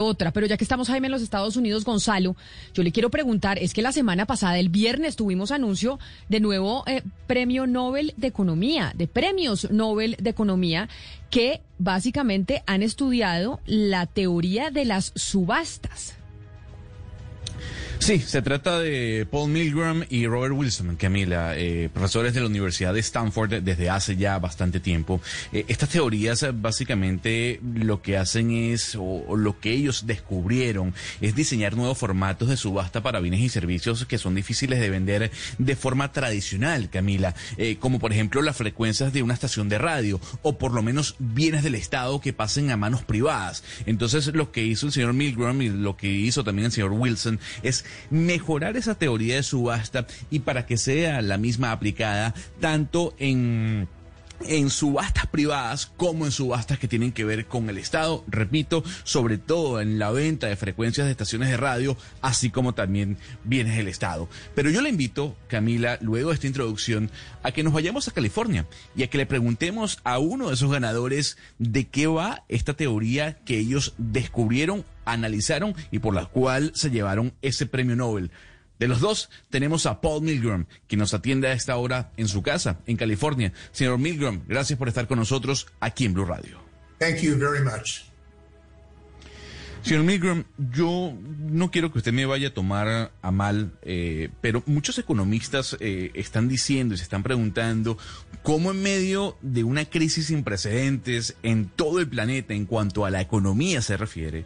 Otra, pero ya que estamos, Jaime, en los Estados Unidos, Gonzalo, yo le quiero preguntar, es que la semana pasada, el viernes, tuvimos anuncio de nuevo eh, premio Nobel de Economía, de premios Nobel de Economía, que básicamente han estudiado la teoría de las subastas. Sí, se trata de Paul Milgram y Robert Wilson, Camila, eh, profesores de la Universidad de Stanford desde hace ya bastante tiempo. Eh, estas teorías básicamente lo que hacen es, o, o, lo que ellos descubrieron, es diseñar nuevos formatos de subasta para bienes y servicios que son difíciles de vender de forma tradicional, Camila, eh, como por ejemplo las frecuencias de una estación de radio, o por lo menos bienes del Estado que pasen a manos privadas. Entonces lo que hizo el señor Milgram y lo que hizo también el señor Wilson es mejorar esa teoría de subasta y para que sea la misma aplicada tanto en en subastas privadas como en subastas que tienen que ver con el Estado, repito, sobre todo en la venta de frecuencias de estaciones de radio, así como también bienes del Estado. Pero yo le invito, Camila, luego de esta introducción, a que nos vayamos a California y a que le preguntemos a uno de esos ganadores de qué va esta teoría que ellos descubrieron, analizaron y por la cual se llevaron ese premio Nobel. De los dos, tenemos a Paul Milgram, quien nos atiende a esta hora en su casa, en California. Señor Milgram, gracias por estar con nosotros aquí en Blue Radio. Thank you very much. Señor Milgram, yo no quiero que usted me vaya a tomar a mal, eh, pero muchos economistas eh, están diciendo y se están preguntando cómo en medio de una crisis sin precedentes en todo el planeta en cuanto a la economía se refiere,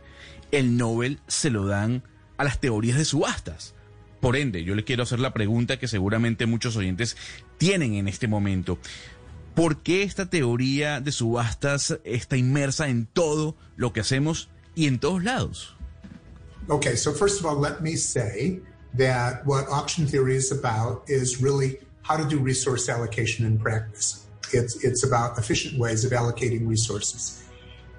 el Nobel se lo dan a las teorías de subastas. Por ende, yo le quiero hacer la pregunta que seguramente muchos oyentes tienen en este momento. ¿Por qué esta teoría de subastas está inmersa en todo lo que hacemos y en todos lados? Okay, so first of all, let me say that what auction theory is about is really how to do resource allocation in practice. It's, it's about efficient ways of allocating resources.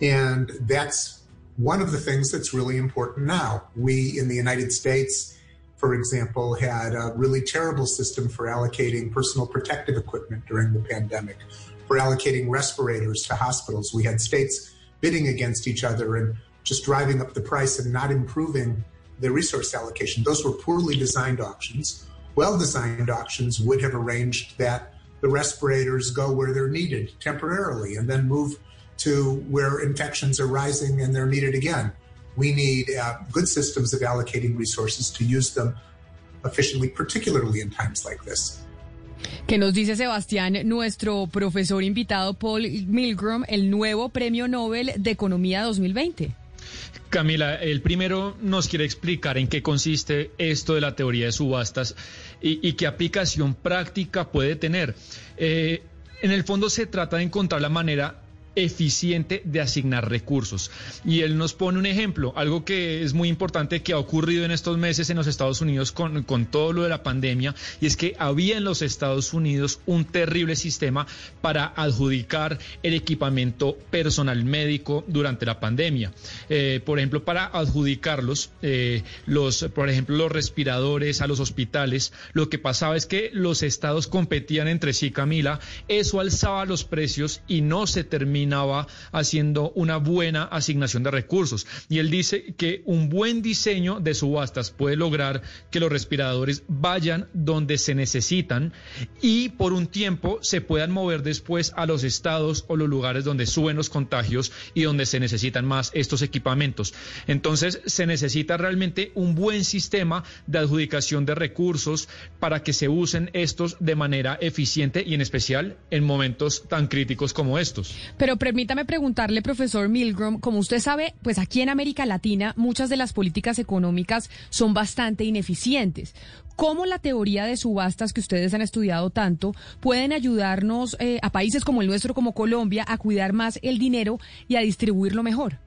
And that's one of the things that's really important now. We in the United States, for example, had a really terrible system for allocating personal protective equipment during the pandemic, for allocating respirators to hospitals. We had states bidding against each other and just driving up the price and not improving the resource allocation. Those were poorly designed auctions. Well designed auctions would have arranged that the respirators go where they're needed temporarily and then move to where infections are rising and they're needed again. We need uh, good systems of allocating resources to use them efficiently, particularly in times like this. ¿Qué nos dice Sebastián, nuestro profesor invitado Paul Milgram, el nuevo Premio Nobel de Economía 2020? Camila, el primero nos quiere explicar en qué consiste esto de la teoría de subastas y, qué aplicación práctica puede tener. Eh, en el fondo se trata de encontrar la manera eficiente de asignar recursos. Y él nos pone un ejemplo, algo que es muy importante que ha ocurrido en estos meses en los Estados Unidos con, con, todo lo de la pandemia, y es que había en los Estados Unidos un terrible sistema para adjudicar el equipamiento personal médico durante la pandemia. Eh, por ejemplo, para adjudicarlos, eh, los, por ejemplo, los respiradores a los hospitales, lo que pasaba es que los estados competían entre sí, Camila, eso alzaba los precios y no se terminaba haciendo una buena asignación de recursos. Y él dice que un buen diseño de subastas puede lograr que los respiradores vayan donde se necesitan y por un tiempo se puedan mover después a los estados o los lugares donde suben los contagios y donde se necesitan más estos equipamientos. Entonces se necesita realmente un buen sistema de adjudicación de recursos para que se usen estos de manera eficiente y en especial en momentos tan críticos como estos. Pero permítame preguntarle, profesor Milgram, como usted sabe, pues aquí en América Latina muchas de las políticas económicas son bastante ineficientes. ¿Cómo la teoría de subastas que ustedes han estudiado tanto pueden ayudarnos eh, a países como el nuestro, como Colombia, a cuidar más el dinero y a distribuirlo mejor?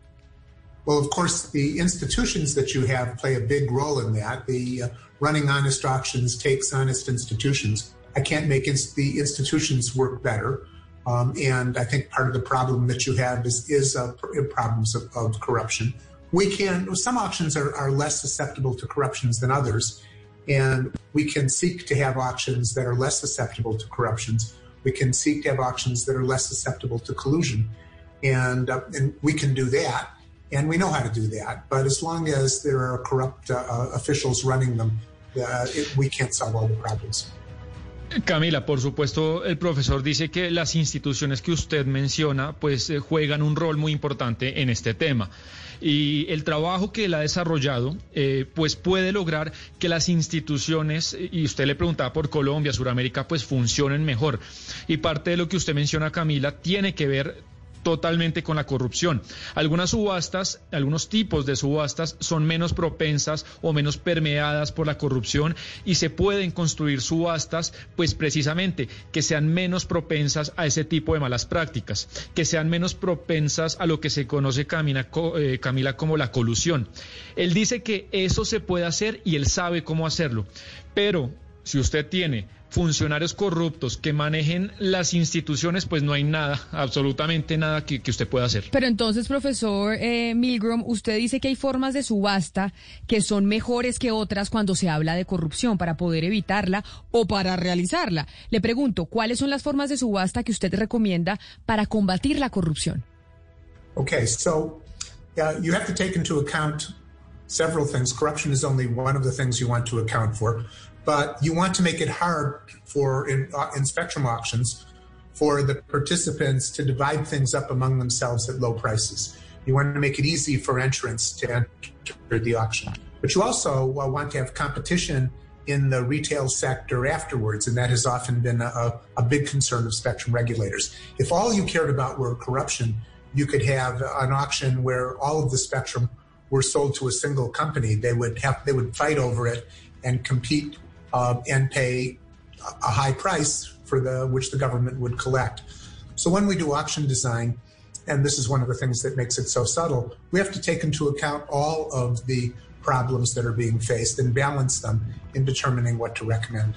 Well, of course, the institutions that you have play a big role in that. The uh, running honest auctions takes honest institutions. I can't make ins- the institutions work better. Um, and I think part of the problem that you have is, is uh, problems of, of, corruption. We can, some auctions are, are less susceptible to corruptions than others. And we can seek to have auctions that are less susceptible to corruptions. We can seek to have auctions that are less susceptible to collusion. And, uh, and we can do that. And we know how to do that. But as long as there are corrupt uh, officials running them, uh, it, we can't solve all the problems. Camila, por supuesto, el profesor dice que las instituciones que usted menciona pues eh, juegan un rol muy importante en este tema. Y el trabajo que él ha desarrollado eh, pues puede lograr que las instituciones, y usted le preguntaba por Colombia, Sudamérica, pues funcionen mejor. Y parte de lo que usted menciona, Camila, tiene que ver totalmente con la corrupción. Algunas subastas, algunos tipos de subastas son menos propensas o menos permeadas por la corrupción y se pueden construir subastas, pues precisamente que sean menos propensas a ese tipo de malas prácticas, que sean menos propensas a lo que se conoce, Camila, eh, Camila como la colusión. Él dice que eso se puede hacer y él sabe cómo hacerlo, pero si usted tiene funcionarios corruptos que manejen las instituciones, pues no hay nada, absolutamente nada que, usted pueda hacer. Pero entonces, profesor eh, Milgram, usted dice que hay formas de subasta que son mejores que otras cuando se habla de corrupción para poder evitarla o para realizarla. Le pregunto, ¿cuáles son las formas de subasta que usted recomienda para combatir la corrupción? Okay, so you have to take into account several things. Corruption is only one of the things you want to account for. But you want to make it hard for in, uh, in spectrum auctions for the participants to divide things up among themselves at low prices. You want to make it easy for entrants to enter the auction. But you also uh, want to have competition in the retail sector afterwards, and that has often been a, a, big concern of spectrum regulators. If all you cared about were corruption, you could have an auction where all of the spectrum were sold to a single company. They would have they would fight over it and compete uh, and pay a high price for the which the government would collect. So when we do auction design, and this is one of the things that makes it so subtle, we have to take into account all of the problems that are being faced and balance them in determining what to recommend.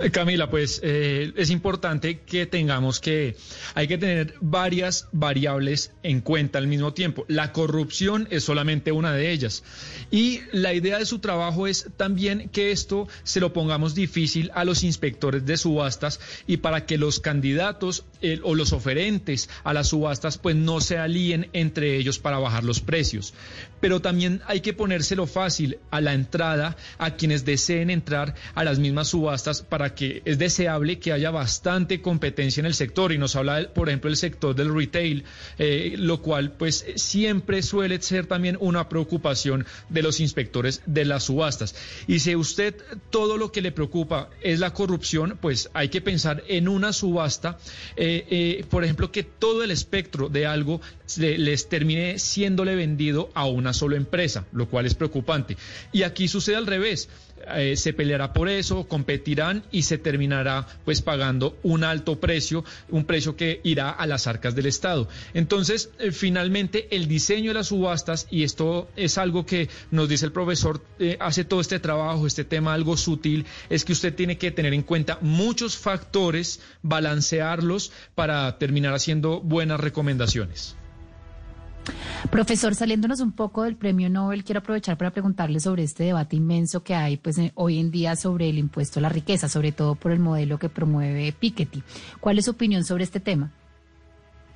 Eh, Camila, pues eh, es importante que tengamos que, hay que tener varias variables en cuenta al mismo tiempo. La corrupción es solamente una de ellas. Y la idea de su trabajo es también que esto se lo pongamos difícil a los inspectores de subastas y para que los candidatos o los oferentes a las subastas pues no se alíen entre ellos para bajar los precios. Pero también hay que ponérselo fácil a la entrada a quienes deseen entrar a las mismas subastas para que es deseable que haya bastante competencia en el sector y nos habla, por ejemplo, el sector del retail, eh, lo cual pues siempre suele ser también una preocupación de los inspectores de las subastas. Y si usted todo lo que le preocupa es la corrupción, pues hay que pensar en una subasta, eh, eh, por ejemplo, que todo el espectro de algo les termine siéndole vendido a una sola empresa, lo cual es preocupante. Y aquí sucede al revés. Eh, se peleará por eso, competirán y se terminará pues pagando un alto precio, un precio que irá a las arcas del Estado. Entonces, eh, finalmente, el diseño de las subastas, y esto es algo que nos dice el profesor, eh, hace todo este trabajo, este tema algo sutil, es que usted tiene que tener en cuenta muchos factores, balancearlos para terminar haciendo buenas recomendaciones. Profesor, saliéndonos un poco del premio Nobel, quiero aprovechar para preguntarle sobre este debate inmenso que hay pues, hoy en día sobre el impuesto a la riqueza, sobre todo por el modelo que promueve Piketty. ¿Cuál es su opinión sobre este tema?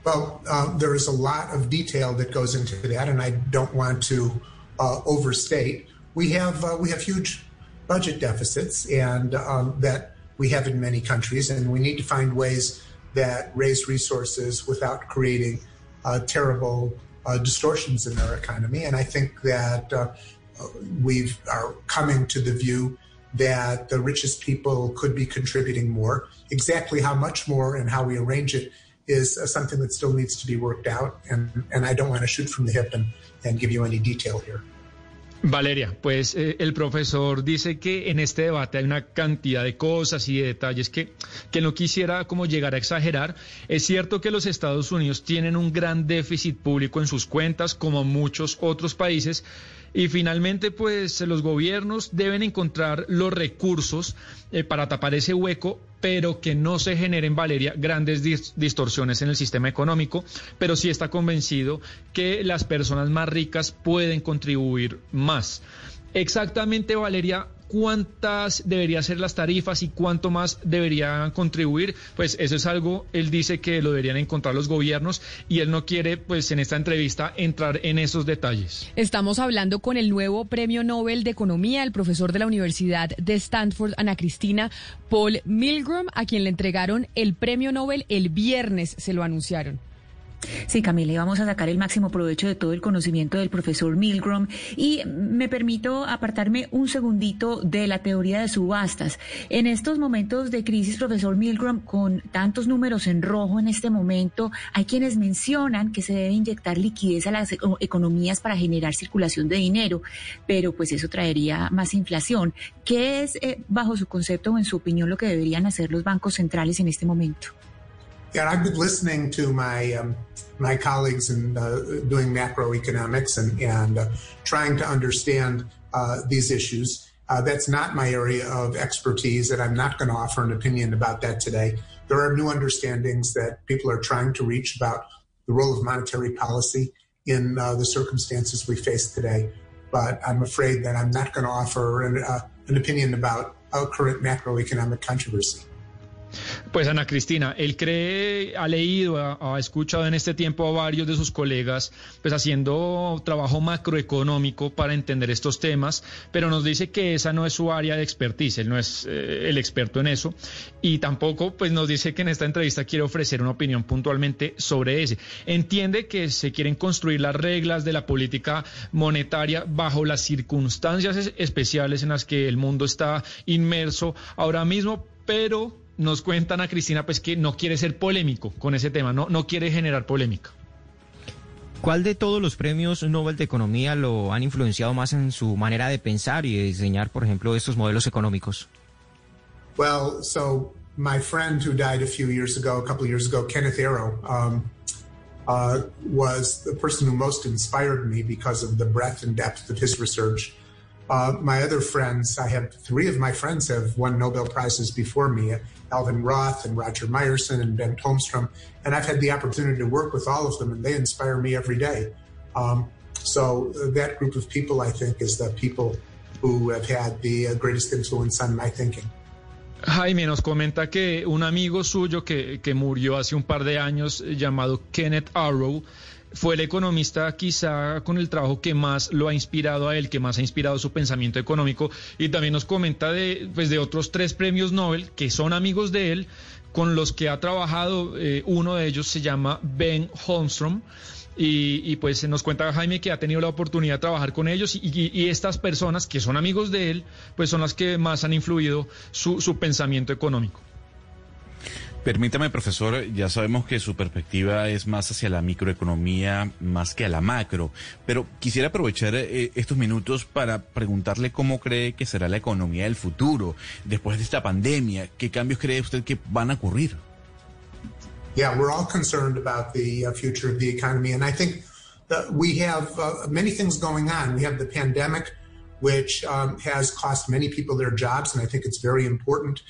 Well, uh, there is a lot of detail that goes into that, and I don't want to uh, overstate. We have uh, we have huge budget deficits, and um, that we have in many countries, and we need to find ways that raise resources without creating uh, terrible uh, distortions in their economy. And I think that uh, we are coming to the view that the richest people could be contributing more. Exactly how much more and how we arrange it is uh, something that still needs to be worked out. And, and I don't want to shoot from the hip and, and give you any detail here. Valeria, pues eh, el profesor dice que en este debate hay una cantidad de cosas y de detalles que, que no quisiera como llegar a exagerar. Es cierto que los Estados Unidos tienen un gran déficit público en sus cuentas, como muchos otros países, y finalmente, pues los gobiernos deben encontrar los recursos eh, para tapar ese hueco, pero que no se generen, Valeria, grandes distorsiones en el sistema económico, pero sí está convencido que las personas más ricas pueden contribuir más. Exactamente, Valeria, cuántas deberían ser las tarifas y cuánto más deberían contribuir, pues eso es algo, él dice que lo deberían encontrar los gobiernos y él no quiere, pues en esta entrevista, entrar en esos detalles. Estamos hablando con el nuevo Premio Nobel de Economía, el profesor de la Universidad de Stanford, Ana Cristina Paul Milgram, a quien le entregaron el Premio Nobel el viernes, se lo anunciaron. Sí, Camila, vamos a sacar el máximo provecho de todo el conocimiento del profesor Milgram y me permito apartarme un segundito de la teoría de subastas. En estos momentos de crisis, profesor Milgram, con tantos números en rojo en este momento, hay quienes mencionan que se debe inyectar liquidez a las economías para generar circulación de dinero, pero pues eso traería más inflación. ¿Qué es, eh, bajo su concepto o en su opinión, lo que deberían hacer los bancos centrales en este momento? Yeah, I've been listening to my um, my colleagues in uh, doing macroeconomics and and uh, trying to understand uh, these issues. Uh, that's not my area of expertise, and I'm not going to offer an opinion about that today. There are new understandings that people are trying to reach about the role of monetary policy in uh, the circumstances we face today. But I'm afraid that I'm not going to offer an, uh, an opinion about current macroeconomic controversy. Pues Ana Cristina, él cree, ha leído, ha, escuchado en este tiempo a varios de sus colegas, pues haciendo trabajo macroeconómico para entender estos temas, pero nos dice que esa no es su área de expertise, él no es eh, el experto en eso, y tampoco pues nos dice que en esta entrevista quiere ofrecer una opinión puntualmente sobre ese. Entiende que se quieren construir las reglas de la política monetaria bajo las circunstancias especiales en las que el mundo está inmerso ahora mismo, pero nos cuentan a Cristina pues que no quiere ser polémico con ese tema, no, no quiere generar polémica. ¿Cuál de todos los premios Nobel de Economía lo han influenciado más en su manera de pensar y de diseñar, por ejemplo, estos modelos económicos? Well, so my friend who died a few years ago, a couple of years ago, Kenneth Arrow, um, uh, was the person who most inspired me because of the breadth and depth of his research. Uh, my other friends, I have three of my friends have won Nobel Prizes before me Alvin Roth and Roger Meyerson and Ben Holmstrom. And I've had the opportunity to work with all of them, and they inspire me every day. Um, so uh, that group of people, I think, is the people who have had the uh, greatest influence on my thinking. Jaime nos comenta que un amigo suyo que, que murió hace un par de años, eh, llamado Kenneth Arrow, fue el economista quizá con el trabajo que más lo ha inspirado a él, que más ha inspirado su pensamiento económico y también nos comenta de, pues, de otros tres premios Nobel que son amigos de él, con los que ha trabajado, eh, uno de ellos se llama Ben Holmstrom. Y, pues nos cuenta Jaime que ha tenido la oportunidad de trabajar con ellos y, estas personas que son amigos de él, pues son las que más han influido su pensamiento económico. Permítame, profesor, ya sabemos que su perspectiva es más hacia la microeconomía más que a la macro, pero quisiera aprovechar eh, estos minutos para preguntarle cómo cree que será la economía del futuro después de esta pandemia. ¿Qué cambios cree usted que van a ocurrir? Yeah, we're all concerned about the uh, future of the economy, and I think that we have uh, many things going on. We have the pandemic, which um, has cost many people their jobs, and I think it's very important.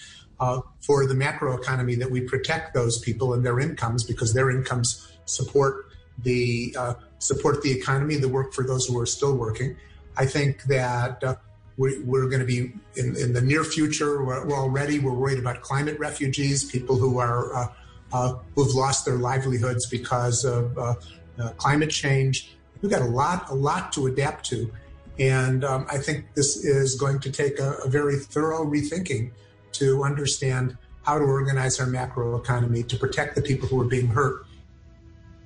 Uh, for the macroeconomy that we protect those people and their incomes because their incomes support the uh, support the economy, the work for those who are still working. I think that uh, we, are going to be in, in, the near future. We're, we're, already we're worried about climate refugees, people who are uh, uh, who've lost their livelihoods because of climate change. We've got a lot a lot to adapt to, and um, I think this is going to take a, a very thorough rethinking to understand how to organize our macroeconomy to protect the people who are being hurt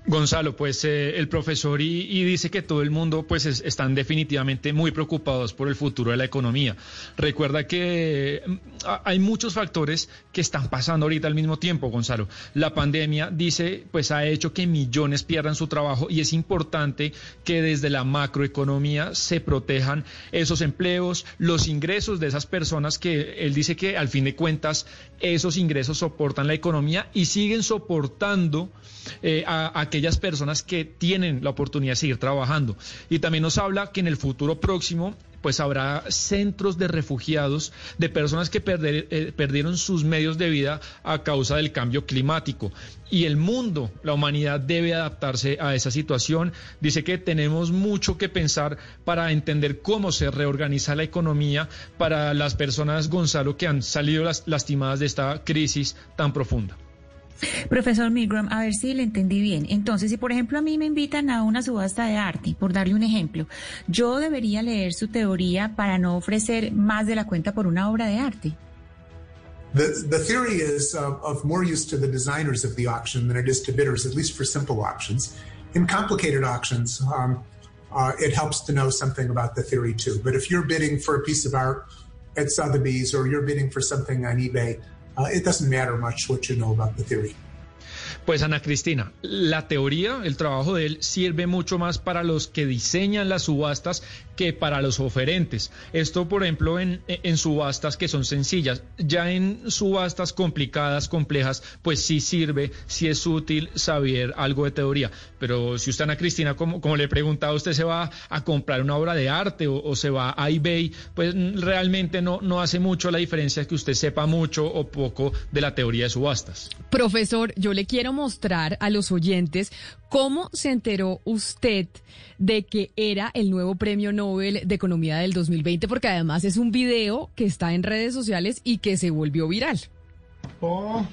Gonzalo, pues eh, el profesor y, dice que todo el mundo pues están definitivamente muy preocupados por el futuro de la economía. Recuerda que mm, hay muchos factores que están pasando ahorita al mismo tiempo, Gonzalo. La pandemia dice pues ha hecho que millones pierdan su trabajo y es importante que desde la macroeconomía se protejan esos empleos, los ingresos de esas personas que él dice que al fin de cuentas esos ingresos soportan la economía y siguen soportando eh, a, aquellas personas que tienen la oportunidad de seguir trabajando. Y también nos habla que en el futuro próximo pues habrá centros de refugiados de personas que eh, perdieron sus medios de vida a causa del cambio climático. Y el mundo, la humanidad debe adaptarse a esa situación. Dice que tenemos mucho que pensar para entender cómo se reorganiza la economía para las personas, Gonzalo, que han salido lastimadas de esta crisis tan profunda. Profesor Milgram, a ver si le entendí bien. Entonces, si por ejemplo a mí me invitan a una subasta de arte, por darle un ejemplo, yo debería leer su teoría para no ofrecer más de la cuenta por una obra de arte. The, the theory is uh, of more use to the designers of the auction than it is to bidders, at least for simple auctions. In complicated auctions, um, uh, it helps to know something about the theory too. But if you're bidding for a piece of art at Sotheby's or you're bidding for something on eBay, uh, it doesn't matter much what you know about the theory. Pues Ana Cristina, la teoría, el trabajo de él sirve mucho más para los que diseñan las subastas que para los oferentes. Esto, por ejemplo, en, en subastas que son sencillas. Ya en subastas complicadas, complejas, pues sí sirve, sí es útil saber algo de teoría. Pero si usted, Ana Cristina, como, como le he preguntado, usted se va a comprar una obra de arte o, o se va a eBay, pues realmente no, no hace mucho la diferencia que usted sepa mucho o poco de la teoría de subastas. Profesor, yo le quiero mostrar a los oyentes cómo se enteró usted de que era el nuevo premio Nobel de Economía del 2020, porque además es un video que está en redes sociales y que se volvió viral. Paul.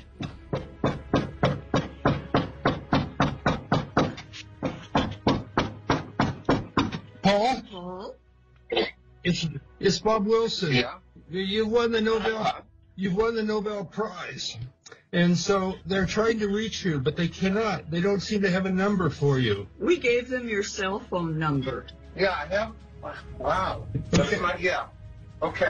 Paul? It's, it's Bob Wilson. Yeah. You won the Nobel. You've won the Nobel Prize. And so they're trying to reach you, but they cannot. They don't seem to have a number for you. We gave them your cell phone number. Yeah, I have. Wow. Okay, yeah. Okay.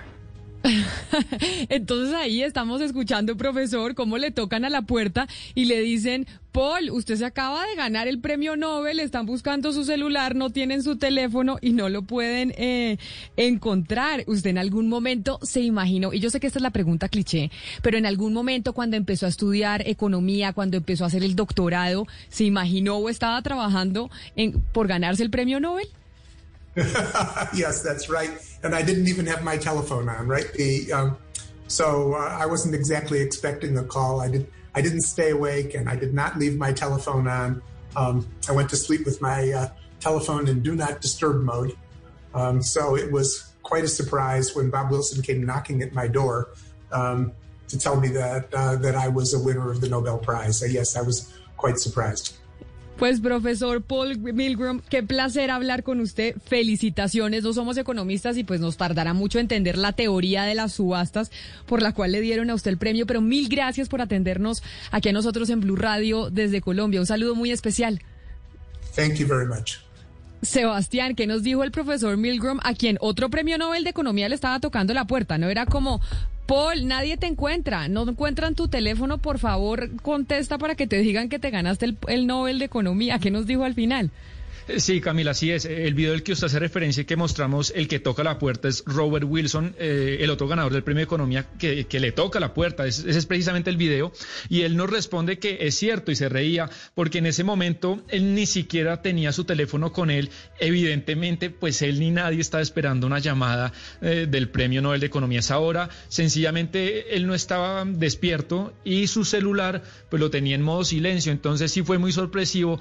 Entonces ahí estamos escuchando, profesor, cómo le tocan a la puerta y le dicen, Paul, usted se acaba de ganar el premio Nobel, están buscando su celular, no tienen su teléfono y no lo pueden eh, encontrar. Usted en algún momento se imaginó, y yo sé que esta es la pregunta cliché, pero en algún momento cuando empezó a estudiar economía, cuando empezó a hacer el doctorado, ¿se imaginó o estaba trabajando en, por ganarse el premio Nobel? yes, that's right. And I didn't even have my telephone on, right? The, um, so uh, I wasn't exactly expecting a call. I. I didn't stay awake, and I did not leave my telephone on. Um, I went to sleep with my uh, telephone in do not disturb mode. Um, so it was quite a surprise when Bob Wilson came knocking at my door um, to tell me that uh, that I was a winner of the Nobel Prize. So yes, I was quite surprised. Pues profesor Paul Milgram, qué placer hablar con usted. Felicitaciones, no somos economistas y pues nos tardará mucho entender la teoría de las subastas por la cual le dieron a usted el premio, pero mil gracias por atendernos aquí a nosotros en Blue Radio desde Colombia. Un saludo muy especial. Thank you very much. Sebastián, ¿qué nos dijo el profesor Milgram, a quien otro premio Nobel de Economía le estaba tocando la puerta? ¿No era como, Paul, nadie te encuentra. No encuentran tu teléfono, por favor, contesta para que te digan que te ganaste el, el Nobel de Economía. ¿Qué nos dijo al final? Sí, Camila, así es. El video del que usted hace referencia y que mostramos, el que toca la puerta es Robert Wilson, eh, el otro ganador del premio de economía que, le toca la puerta. Ese es precisamente el video. Y él nos responde que es cierto y se reía porque en ese momento él ni siquiera tenía su teléfono con él. Evidentemente, pues él ni nadie estaba esperando una llamada eh, del premio Nobel de Economía esa hora. Sencillamente él no estaba despierto y su celular pues lo tenía en modo silencio. Entonces sí fue muy sorpresivo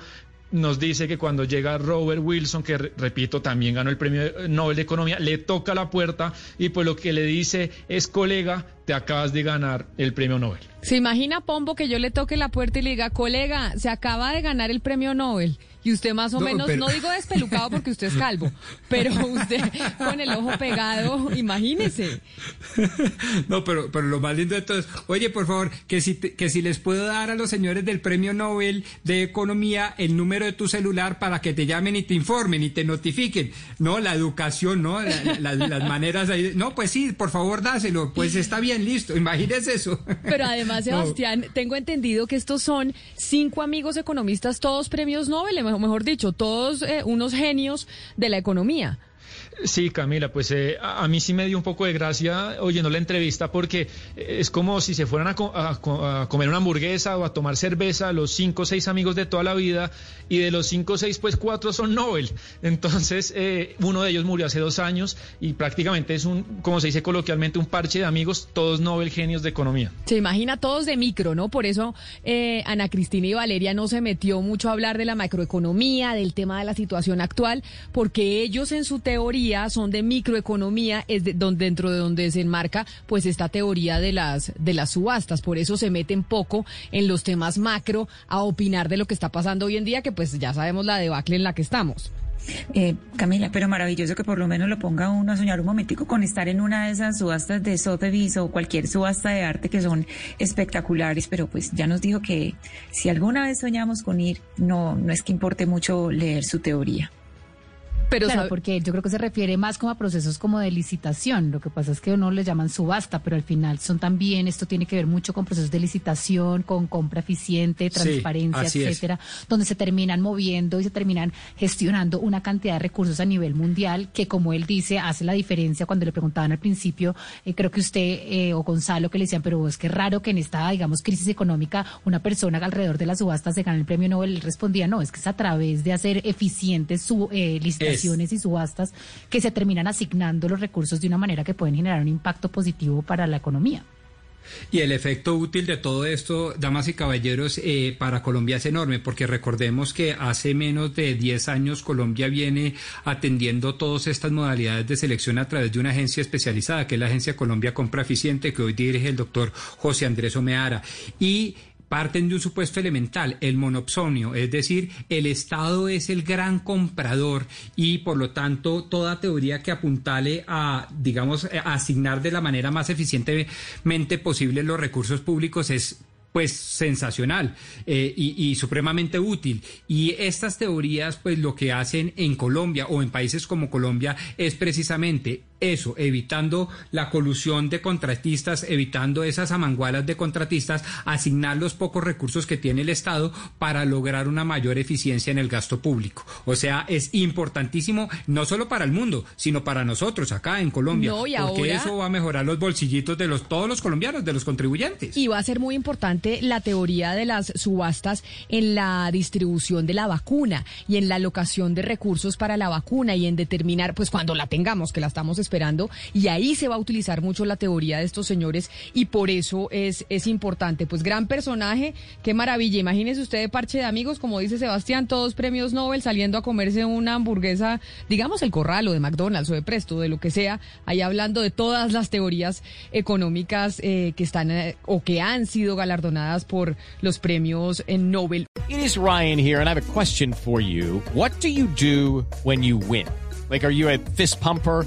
nos dice que cuando llega Robert Wilson, que repito, también ganó el premio Nobel de Economía, le toca la puerta y pues lo que le dice es, colega, te acabas de ganar el premio Nobel. ¿Se imagina, Pombo, que yo le toque la puerta y le diga, colega, se acaba de ganar el premio Nobel? Y usted más o No, menos, pero- no digo despelucado porque usted es calvo, pero usted con el ojo pegado, imagínese. No, pero, pero lo más lindo de todo es, oye, por favor, que si, te- que si les puedo dar a los señores del Premio Nobel de Economía el número de tu celular para que te llamen y te informen y te notifiquen. No, la educación, ¿no? La- la- las maneras ahí. No, pues sí, por favor, dáselo. Pues está bien, listo. Imagínese eso. Pero además, No. Sebastián, tengo entendido que estos son cinco amigos economistas, todos premios Nobel, mejor, mejor dicho, todos eh, unos genios de la economía. Sí, Camila, pues eh, a, a mí sí me dio un poco de gracia oyendo la entrevista porque eh, es como si se fueran a, co- a co- a comer una hamburguesa o a tomar cerveza los cinco o seis amigos de toda la vida y de los cinco o seis pues cuatro son Nobel. Entonces eh, uno de ellos murió hace dos años y prácticamente es un, como se dice coloquialmente, un parche de amigos, todos Nobel genios de economía. Se imagina todos de micro, ¿no? Por eso eh, Ana Cristina y Valeria no se metió mucho a hablar de la macroeconomía, del tema de la situación actual, porque ellos en su teoría son de microeconomía, es de, donde, dentro de donde se enmarca pues esta teoría de las, de las subastas. Por eso se meten poco en los temas macro a opinar de lo que está pasando hoy en día, que pues ya sabemos la debacle en la que estamos. Eh, Camila, pero maravilloso que por lo menos lo ponga uno a soñar un momentico con estar en una de esas subastas de Sotheby's o cualquier subasta de arte que son espectaculares, pero pues ya nos dijo que si alguna vez soñamos con ir, no, no es que importe mucho leer su teoría. Pero claro, sabe- porque yo creo que se refiere más como a procesos como de licitación. Lo que pasa es que uno le llaman subasta, pero al final son también, esto tiene que ver mucho con procesos de licitación, con compra eficiente, Sí, transparencia, es. etcétera, donde se terminan moviendo y se terminan gestionando una cantidad de recursos a nivel mundial que, como él dice, hace la diferencia cuando le preguntaban al principio, eh, creo que usted eh, o Gonzalo que le decían, pero es que es raro que en esta, digamos, crisis económica una persona alrededor de las subastas se gane el premio Nobel, él respondía, no, es que es a través de hacer eficientes su, eh, licitaciones y subastas que se terminan asignando los recursos de una manera que pueden generar un impacto positivo para la economía. Y el efecto útil de todo esto, damas y caballeros, eh, para Colombia es enorme, porque recordemos que hace menos de 10 años Colombia viene atendiendo todas estas modalidades de selección a través de una agencia especializada, que es la Agencia Colombia Compra Eficiente, que hoy dirige el doctor José Andrés Omeara. Y parten de un supuesto elemental, el monopsonio, es decir, el Estado es el gran comprador y por lo tanto toda teoría que apuntale a, digamos, a asignar de la manera más eficientemente posible los recursos públicos es pues sensacional eh, y, y supremamente útil. Y estas teorías, pues lo que hacen en Colombia o en países como Colombia es precisamente eso, evitando la colusión de contratistas, evitando esas amangualas de contratistas, asignar los pocos recursos que tiene el Estado para lograr una mayor eficiencia en el gasto público. O sea, es importantísimo no solo para el mundo, sino para nosotros acá en Colombia, No, y porque ahora- eso va a mejorar los bolsillitos de los todos los colombianos, de los contribuyentes. Y va a ser muy importante la teoría de las subastas en la distribución de la vacuna y en la alocación de recursos para la vacuna y en determinar, pues cuando la tengamos, que la estamos esperando, y ahí se va a utilizar mucho la teoría de estos señores y por eso es, es importante. Pues gran personaje, qué maravilla. Imagínese usted parche de amigos, como dice Sebastián, todos premios Nobel saliendo a comerse una hamburguesa, digamos el corral o de McDonald's o de Presto, de lo que sea, ahí hablando de todas las teorías económicas eh, que están eh, o que han sido galardonadas por los premios en Nobel. It is Ryan here, and I have a question for you. What do you do when you win? Like, are you a fist pumper?